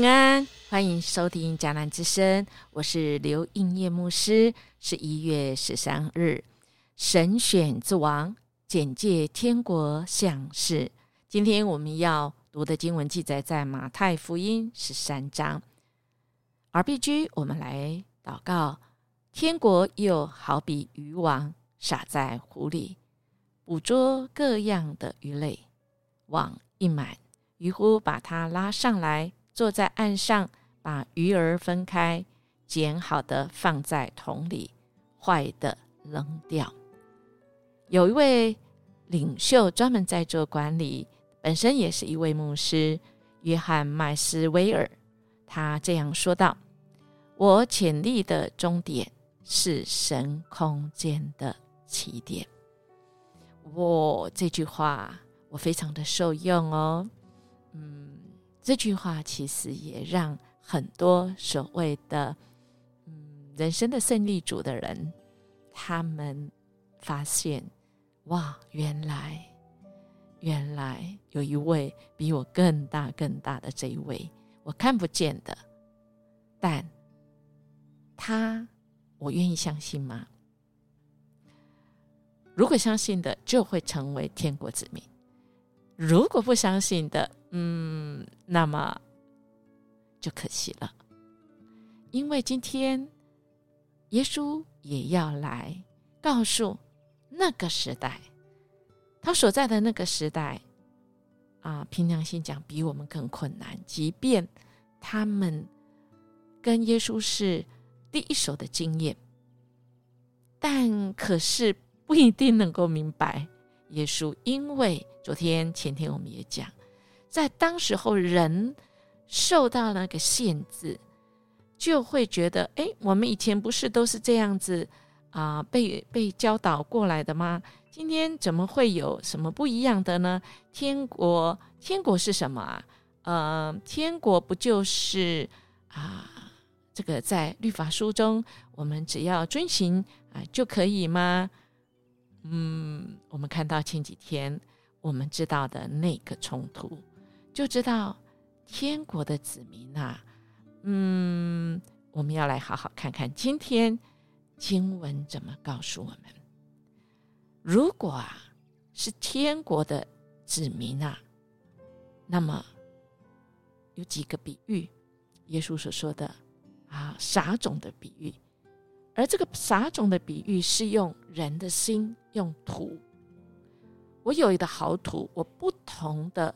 平安，欢迎收听《迦南之声》，我是刘应业牧师。是一月十三日，神选之王，简介天国相事。今天我们要读的经文记载在马太福音十三章。R B G，我们来祷告：天国又好比渔网撒在湖里，捕捉各样的鱼类，网一满，渔夫把它拉上来。坐在岸上，把鱼儿分开，捡好的放在桶里，坏的扔掉。有一位领袖专门在做管理，本身也是一位牧师，约翰麦斯威尔。他这样说道：“我潜力的终点是神空间的起点。”哇，这句话我非常的受用哦。嗯。这句话其实也让很多所谓的嗯人生的胜利组的人，他们发现哇，原来原来有一位比我更大更大的这一位，我看不见的，但他我愿意相信吗？如果相信的，就会成为天国子民；如果不相信的，嗯，那么就可惜了，因为今天耶稣也要来告诉那个时代，他所在的那个时代啊，凭良心讲，比我们更困难。即便他们跟耶稣是第一手的经验，但可是不一定能够明白耶稣，因为昨天、前天我们也讲。在当时候，人受到那个限制，就会觉得：哎，我们以前不是都是这样子啊，被被教导过来的吗？今天怎么会有什么不一样的呢？天国，天国是什么啊？呃，天国不就是啊，这个在律法书中，我们只要遵循啊就可以吗？嗯，我们看到前几天我们知道的那个冲突。就知道天国的子民啊，嗯，我们要来好好看看今天经文怎么告诉我们。如果啊是天国的子民啊，那么有几个比喻，耶稣所说的啊撒种的比喻，而这个撒种的比喻是用人的心，用土。我有一个好土，我不同的。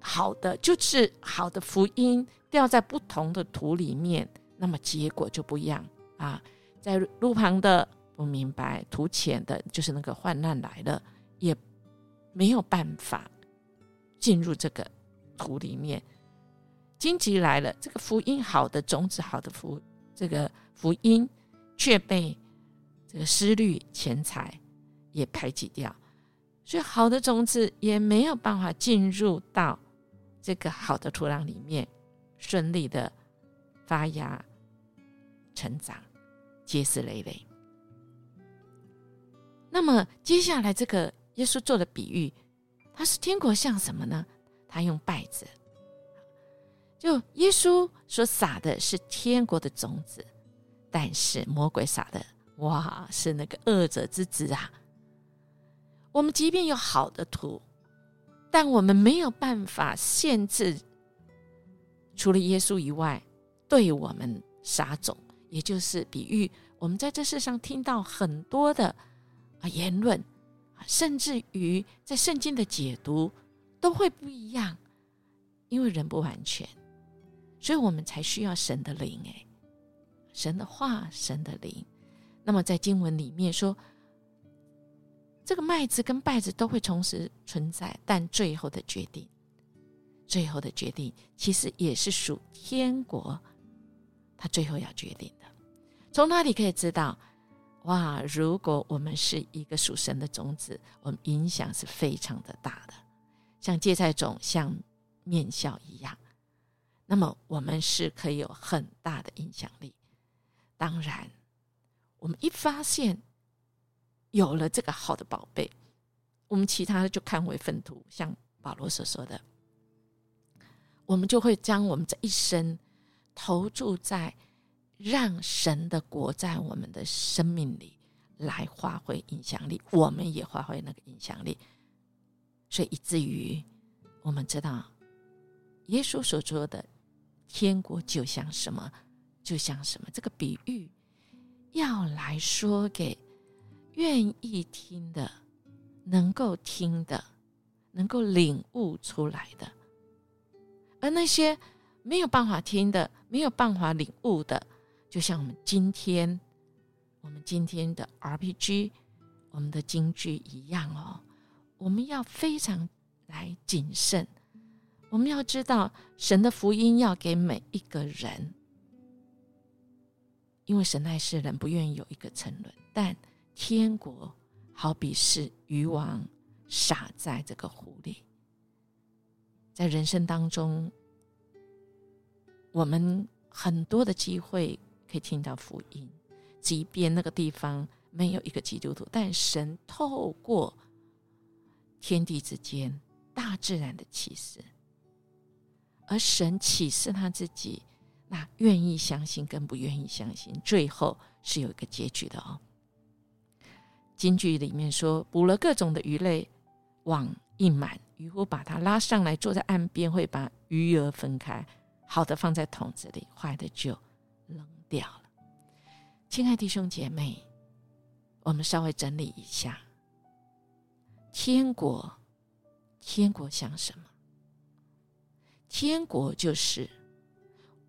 好的，就是好的福音掉在不同的土里面，那么结果就不一样啊。在路旁的不明白，土浅的，就是那个患难来了，也没有办法进入这个土里面。荆棘来了，这个福音好的种子，好的福，这个福音却被这个思虑、钱财也排挤掉，所以好的种子也没有办法进入到。这个好的土壤里面，顺利的发芽、成长，结实累累。那么接下来，这个耶稣做的比喻，他是天国像什么呢？他用稗子，就耶稣所撒的是天国的种子，但是魔鬼撒的，哇，是那个恶者之子啊！我们即便有好的土。但我们没有办法限制，除了耶稣以外，对我们撒种，也就是比喻。我们在这世上听到很多的啊言论，甚至于在圣经的解读都会不一样，因为人不完全，所以我们才需要神的灵。诶，神的话，神的灵。那么在经文里面说。这个麦子跟稗子都会同时存在，但最后的决定，最后的决定其实也是属天国，他最后要决定的。从哪里可以知道？哇！如果我们是一个属神的种子，我们影响是非常的大的，像芥菜种、像面笑一样，那么我们是可以有很大的影响力。当然，我们一发现。有了这个好的宝贝，我们其他的就看为粪土。像保罗所说的，我们就会将我们这一生投注在让神的国在我们的生命里来发挥影响力，我们也发挥那个影响力，所以以至于我们知道耶稣所说的天国就像什么，就像什么，这个比喻要来说给愿意听的、能够听的、能够领悟出来的。而那些没有办法听的、没有办法领悟的，就像我们今天、我们今天的 RPG、我们的京剧一样哦，我们要非常来谨慎。我们要知道，神的福音要给每一个人，因为神爱世人，不愿意有一个沉沦。但天国好比是渔网撒在这个湖里。在人生当中，我们很多的机会可以听到福音，即便那个地方没有一个基督徒，但神透过天地之间、大自然的启示，而神启示他自己，那愿意相信跟不愿意相信，最后是有一个结局的哦。京剧里面说，捕了各种的鱼类，网一满。渔夫把它拉上来，坐在岸边，会把鱼儿分开，好的放在桶子里，坏的就扔掉了。亲爱弟兄姐妹，我们稍微整理一下：天国，天国像什么？天国就是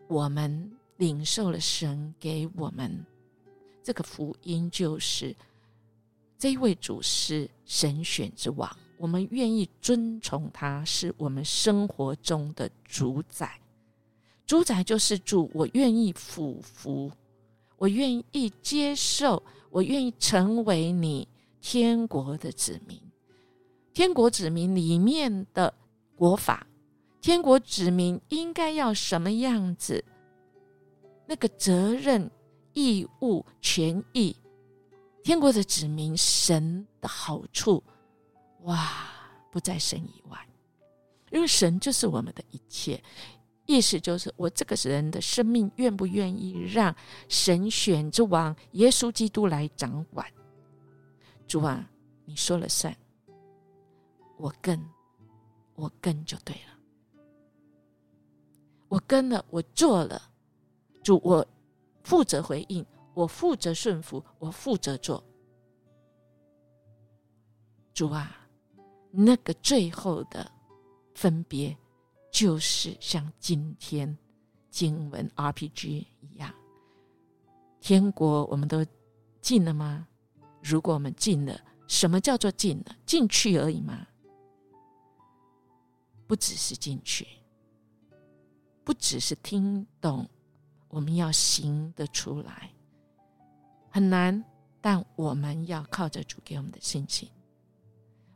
我们领受了神给我们这个福音，就是这一位主是神选之王。我们愿意尊崇他，是我们生活中的主宰。主宰就是主，我愿意俯服，我愿意接受，我愿意成为你天国的子民。天国子民里面的国法，天国子民应该要什么样子？那个责任、义务、权益，天国的子民，神的好处。哇，不在神以外，因为神就是我们的一切。意思就是，我这个人的生命愿不愿意让神选之王耶稣基督来掌管？主啊，你说了算，我跟，我跟就对了。我跟了，我做了，主，我负责回应，我负责顺服，我负责做。主啊。那个最后的分别，就是像今天经文 RPG 一样，天国我们都进了吗？如果我们进了，什么叫做进了？进去而已吗？不只是进去，不只是听懂，我们要行得出来，很难，但我们要靠着主给我们的信心。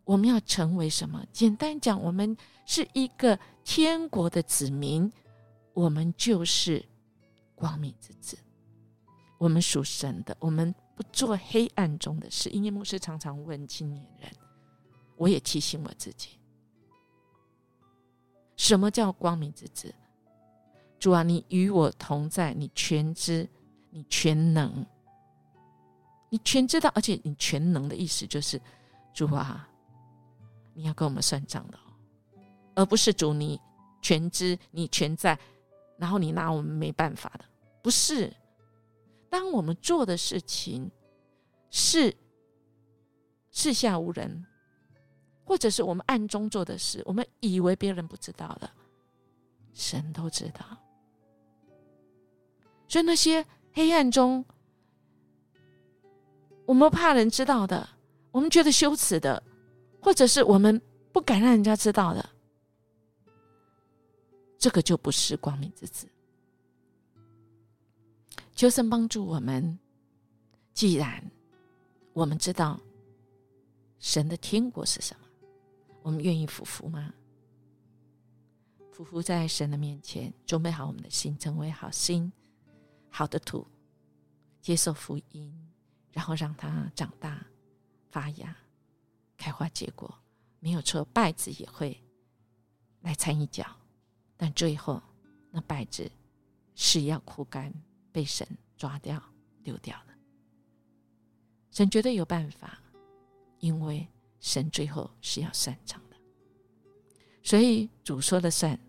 我们要成为什么？简单讲，我们是一个天国的子民，我们就是光明之子。我们属神的，我们不做黑暗中的事。因为牧师常常问青年人，我也提醒我自己：什么叫光明之子？主啊，你与我同在，你全知，你全能，你全知道，而且你全能的意思就是主啊。你要跟我们算账的，而不是主你全知你全在，然后你拿我们没办法的，不是。当我们做的事情是四下无人，或者是我们暗中做的事，我们以为别人不知道的，神都知道。所以那些黑暗中，我们怕人知道的，我们觉得羞耻的。或者是我们不敢让人家知道的，这个就不是光明之子。求神帮助我们。既然我们知道神的天国是什么，我们愿意服服吗？服服在神的面前，准备好我们的心，成为好心、好的土，接受福音，然后让它长大发芽。开花结果没有错，败子也会来掺一脚，但最后那败子是要枯干，被神抓掉丢掉的。神觉得有办法，因为神最后是要算账的，所以主说了算。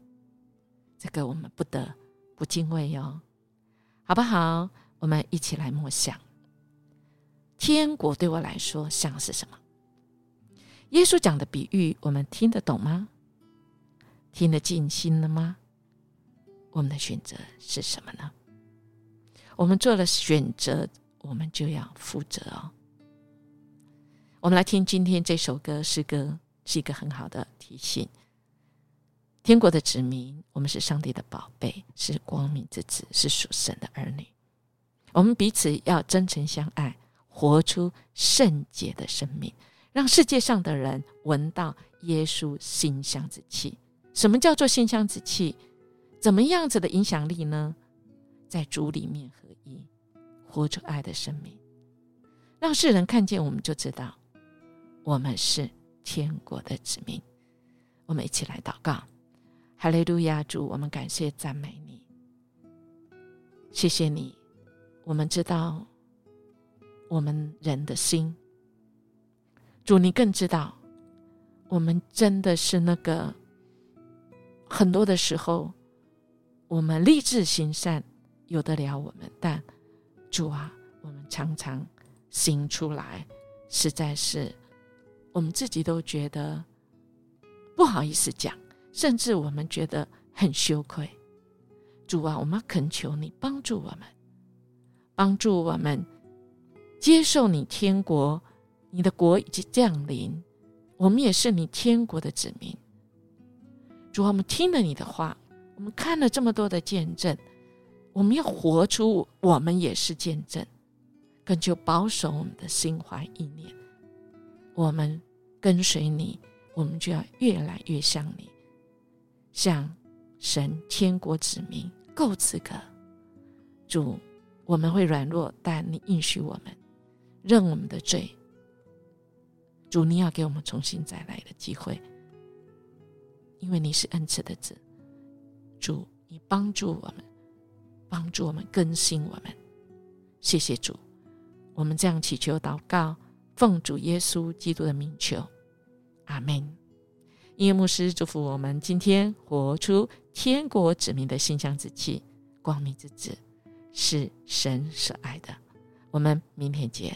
这个我们不得不敬畏哟，好不好？我们一起来默想，天国对我来说像是什么？耶稣讲的比喻，我们听得懂吗？听得进心了吗？我们的选择是什么呢？我们做了选择，我们就要负责哦。我们来听今天这首歌，诗歌是一个很好的提醒。天国的子民，我们是上帝的宝贝，是光明之子，是属神的儿女。我们彼此要真诚相爱，活出圣洁的生命，让世界上的人闻到耶稣馨香之气。什么叫做馨香之气？怎么样子的影响力呢？在主里面合一，活出爱的生命，让世人看见我们，就知道我们是天国的子民。我们一起来祷告。哈利路亚！主，我们感谢赞美你，谢谢你。我们知道我们人的心，主，你更知道我们真的是那个很多的时候，我们立志行善，有得了我们，但主啊，我们常常行出来，实在是我们自己都觉得不好意思讲。甚至我们觉得很羞愧，主啊，我们恳求你帮助我们，帮助我们接受你天国，你的国已经降临，我们也是你天国的子民。主，我们听了你的话，我们看了这么多的见证，我们要活出我们也是见证，更就保守我们的心怀意念。我们跟随你，我们就要越来越像你。像神天国子民够资格，主，我们会软弱，但你应许我们，认我们的罪。主，你要给我们重新再来的机会，因为你是恩赐的子。主，你帮助我们，帮助我们更新我们。谢谢主，我们这样祈求祷告，奉主耶稣基督的名求，阿门。音乐牧师祝福我们今天活出天国子民的馨香之气，光明之子是神所爱的。我们明天见。